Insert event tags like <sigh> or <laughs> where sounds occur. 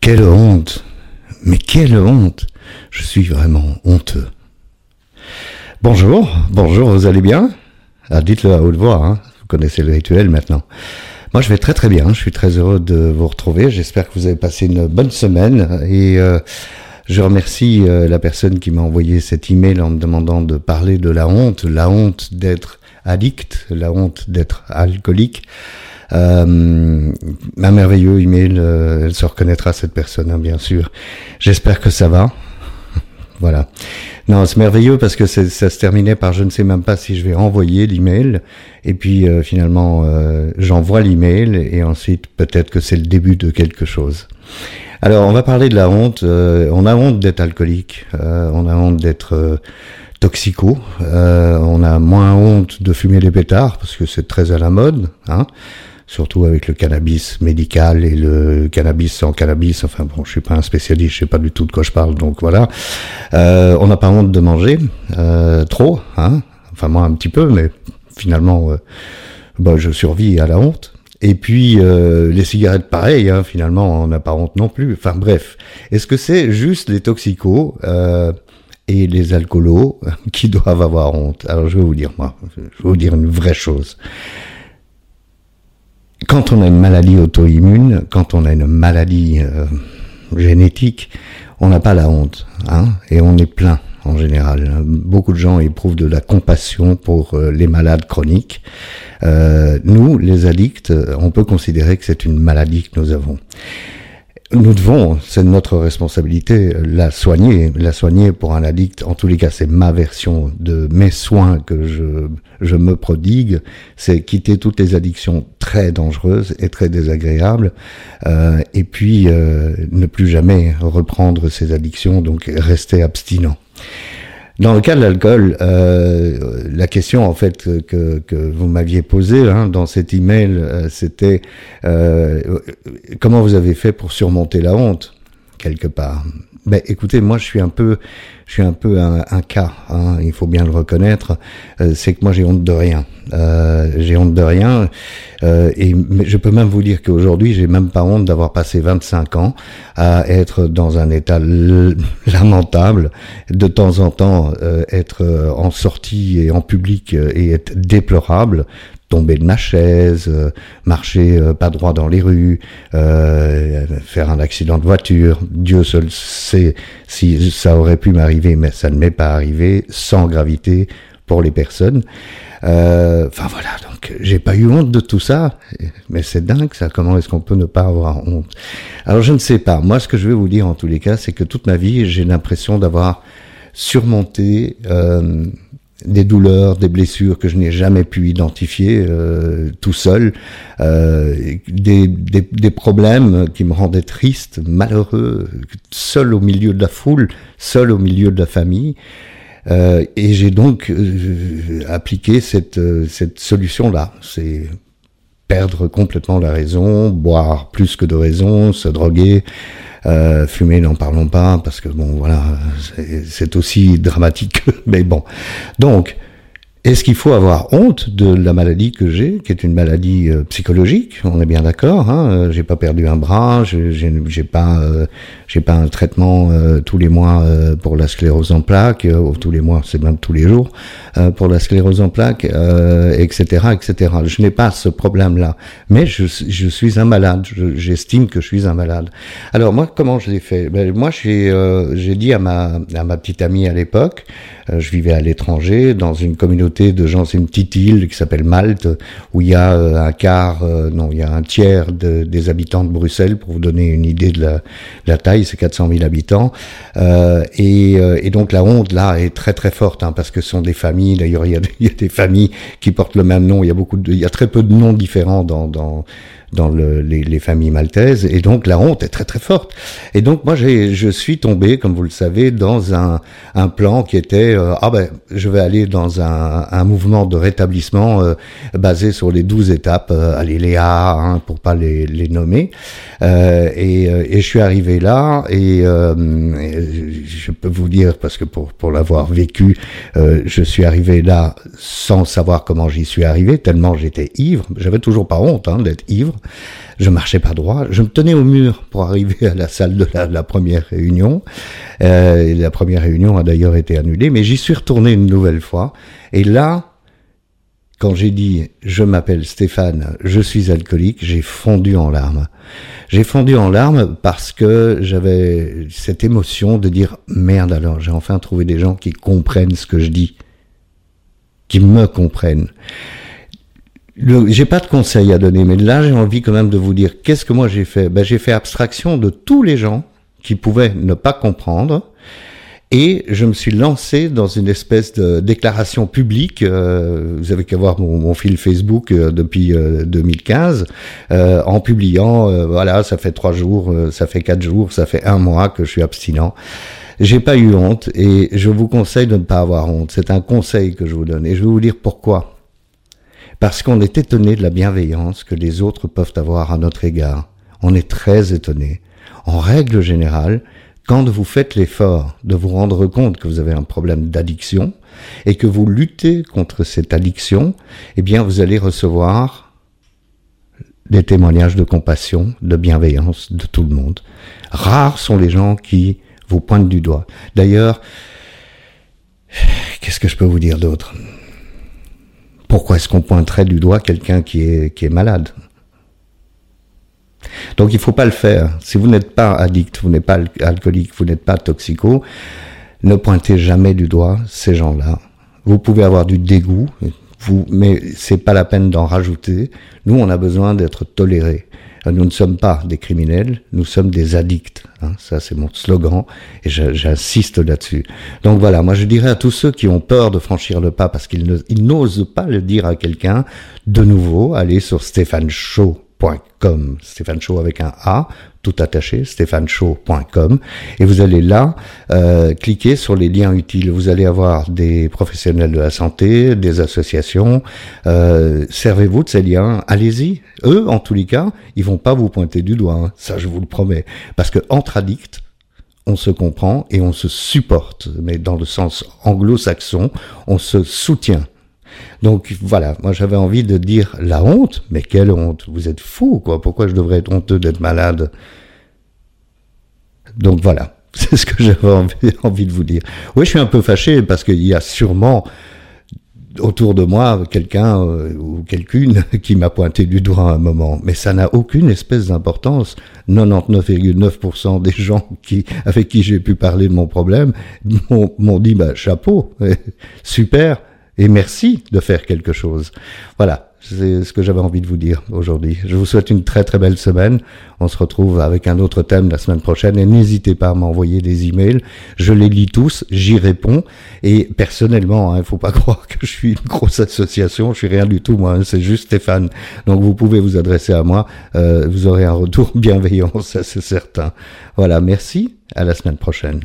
Quelle honte Mais quelle honte Je suis vraiment honteux. Bonjour, bonjour, vous allez bien? Ah, Dites-le à haute voix, hein. vous connaissez le rituel maintenant. Moi je vais très très bien, je suis très heureux de vous retrouver, j'espère que vous avez passé une bonne semaine et euh, je remercie euh, la personne qui m'a envoyé cet email en me demandant de parler de la honte, la honte d'être addict, la honte d'être alcoolique. Euh, un merveilleux email, euh, elle se reconnaîtra cette personne, hein, bien sûr. J'espère que ça va. <laughs> Voilà. Non, c'est merveilleux parce que ça se terminait par je ne sais même pas si je vais renvoyer l'email. Et puis euh, finalement, euh, j'envoie l'email et ensuite peut-être que c'est le début de quelque chose. Alors, on va parler de la honte. Euh, on a honte d'être alcoolique. on a honte d'être toxico. on a moins honte de fumer des pétards parce que c'est très à la mode. Hein surtout avec le cannabis médical et le cannabis sans cannabis. Enfin bon, je suis pas un spécialiste, je sais pas du tout de quoi je parle, donc voilà. Euh, on n'a pas honte de manger euh, trop, hein. Enfin moi un petit peu, mais finalement, euh, bah, je survis à la honte. Et puis euh, les cigarettes, pareil, hein, finalement, on n'a pas honte non plus. Enfin bref, est-ce que c'est juste les toxicos euh, et les alcoolos <laughs> qui doivent avoir honte? Alors je vais vous dire moi, je vais vous dire une vraie chose quand on a une maladie auto-immune, quand on a une maladie euh, génétique, on n'a pas la honte, hein, et on est plein en général. Beaucoup de gens éprouvent de la compassion pour euh, les malades chroniques. Euh, nous, les addicts, on peut considérer que c'est une maladie que nous avons nous devons, c'est notre responsabilité, la soigner. La soigner pour un addict, en tous les cas, c'est ma version de mes soins que je, je me prodigue. C'est quitter toutes les addictions très dangereuses et très désagréables. Euh, et puis, euh, ne plus jamais reprendre ces addictions, donc rester abstinent. Dans le cas de l'alcool, euh, la question en fait que, vous m'aviez posée hein, dans cet email, euh, c'était euh, comment vous avez fait pour surmonter la honte quelque part? Ben, écoutez, moi je suis un peu, je suis un peu un, cas. Hein, il faut bien le reconnaître. Euh, c'est que moi j'ai honte de rien. Euh, j'ai honte de rien. Euh, et mais je peux même vous dire qu'aujourd'hui j'ai même pas honte d'avoir passé 25 ans à être dans un état lamentable, de temps en temps euh, être en sortie et en public et être déplorable tomber de ma chaise, euh, marcher euh, pas droit dans les rues, euh, faire un accident de voiture. Dieu seul sait si ça aurait pu m'arriver, mais ça ne m'est pas arrivé sans gravité pour les personnes. Enfin voilà, donc j'ai pas eu honte de tout ça, mais c'est dingue ça. Comment est-ce qu'on peut ne pas avoir honte? Alors je ne sais pas. Moi, ce que je vais vous dire en tous les cas, c'est que toute ma vie, j'ai l'impression d'avoir surmonté des douleurs, des blessures que je n'ai jamais pu identifier euh, tout seul, euh, des, des, des, problèmes qui me rendaient triste, malheureux, seul au milieu de la foule, seul au milieu de la famille. Euh, et j'ai donc euh, appliqué cette, euh, cette solution-là. C'est perdre complètement la raison, boire plus que de raison, se droguer, euh, fumer, n'en parlons pas, parce que bon, voilà, c'est aussi dramatique. <laughs> Mais bon, donc est-ce qu'il faut avoir honte de la maladie que j'ai, qui est une maladie euh, psychologique? On est bien d'accord. Hein euh, j'ai pas perdu un bras, j'ai pas, euh, j'ai pas un traitement tous les mois pour la sclérose en plaques, ou tous les mois, c'est même tous les jours pour la sclérose en plaques, etc., etc. Je n'ai pas ce problème-là, mais je, je, suis un malade. J'estime que je suis un malade. Alors moi, comment je l'ai fait? Ben, Moi, j'ai, j'ai dit à ma, à ma petite amie à l'époque, je vivais à l'étranger dans une communauté de gens, c'est une petite île qui s'appelle Malte, où il y a euh, un quart, euh, non, il y a un tiers des habitants de Bruxelles, pour vous donner une idée de la, taille, c'est 400 000 habitants. Euh, et, donc la honte là est très très forte, hein, parce que ce sont des familles, d'ailleurs il, y a, <laughs> des familles qui portent le même nom, il y a beaucoup il y a très peu de noms différents dans dans le, les, les, familles maltaises, et donc la honte est très très forte. Et donc moi je suis tombé, comme vous le savez, dans un, un plan qui était euh, ah ben je vais aller dans un, un mouvement de rétablissement euh, basé sur les douze étapes, euh, allez les A, hein, pour pas les, les nommer. Euh, et, et, je suis arrivé là et, je peux vous dire parce que pour pour l'avoir vécu, je suis arrivé là sans savoir comment j'y suis arrivé, tellement j'étais ivre. J'avais toujours pas honte hein, d'être ivre. Je marchais pas droit. Je me tenais au mur pour arriver à la salle de la, première réunion. Euh, la première réunion a d'ailleurs été annulée, mais j'y suis retourné une nouvelle fois. Et là, quand j'ai dit je m'appelle Stéphane, je suis alcoolique, j'ai fondu en larmes. J'ai fondu en larmes parce que j'avais cette émotion de dire merde alors, j'ai enfin trouvé des gens qui comprennent ce que je dis, qui me comprennent. J'ai pas de conseils à donner, mais là j'ai envie quand même de vous dire qu'est-ce que moi j'ai fait? Ben, j'ai fait abstraction de tous les gens qui pouvaient ne pas comprendre et je me suis lancé dans une espèce de déclaration publique. Euh, vous avez qu'à voir mon, fil Facebook euh, depuis 2015, euh, en publiant, voilà, ça fait trois jours, ça fait quatre jours, ça fait un mois que je suis abstinent. J'ai pas eu honte et je vous conseille de ne pas avoir honte. C'est un conseil que je vous donne et je vais vous dire pourquoi. Parce qu'on est étonné de la bienveillance que les autres peuvent avoir à notre égard. On est très étonné. En règle générale, quand vous faites l'effort de vous rendre compte que vous avez un problème d'addiction et que vous luttez contre cette addiction, eh bien vous allez recevoir des témoignages de compassion, de bienveillance de tout le monde. Rares sont les gens qui vous pointent du doigt. D'ailleurs, qu'est-ce que je peux vous dire d'autre? Pourquoi est-ce qu'on pointerait du doigt quelqu'un qui est, qui est malade? Donc il faut pas le faire. Si vous n'êtes pas addict, vous n'êtes pas alcoolique, vous n'êtes pas toxico, ne pointez jamais du doigt ces gens-là. Vous pouvez avoir du dégoût, vous, mais c'est pas la peine d'en rajouter. Nous, on a besoin d'être tolérés. Nous ne sommes pas des criminels, nous sommes des addicts. Hein. ça, c'est mon slogan et j'insiste là-dessus. Donc voilà, moi je dirais à tous ceux qui ont peur de franchir le pas parce qu'ils n'osent pas le dire à quelqu'un, de nouveau, allez sur Stéphane Shaw .com, Stéphane avec un A, tout attaché, stéphaneshow.com, et vous allez là euh, cliquer sur les liens utiles. Vous allez avoir des professionnels de la santé, des associations. Euh, servez-vous de ces liens, allez-y. Eux, en tous les cas, ils vont pas vous pointer du doigt, hein. ça je vous le promets, parce que entre addicts, on se comprend et on se supporte, mais dans le sens anglo-saxon, on se soutient. Donc voilà, moi j'avais envie de dire la honte, mais quelle honte Vous êtes fou, quoi Pourquoi je devrais être honteux d'être malade? Donc voilà, <laughs> c'est ce que j'avais <laughs> envie, de vous dire. Oui, je suis un peu fâché parce qu'il y a sûrement autour de moi quelqu'un euh, ou quelqu'une <laughs> qui m'a pointé du doigt à un moment, mais ça n'a aucune espèce d'importance. 99,9% des gens qui, avec qui j'ai pu parler de mon problème m'ont dit bah, chapeau, super, et merci de faire quelque chose. Voilà, c'est ce que j'avais envie de vous dire aujourd'hui. Je vous souhaite une très très belle semaine. On se retrouve avec un autre thème la semaine prochaine et n'hésitez pas à m'envoyer des emails. Je les lis tous, j'y réponds et personnellement, il hein, ne faut pas <laughs> croire que je suis une grosse association. Je suis rien du tout moi. Hein, c'est juste Stéphane. Donc vous pouvez vous adresser à moi. Euh, vous aurez un retour <laughs> bienveillant, ça c'est certain. Voilà, merci. À la semaine prochaine.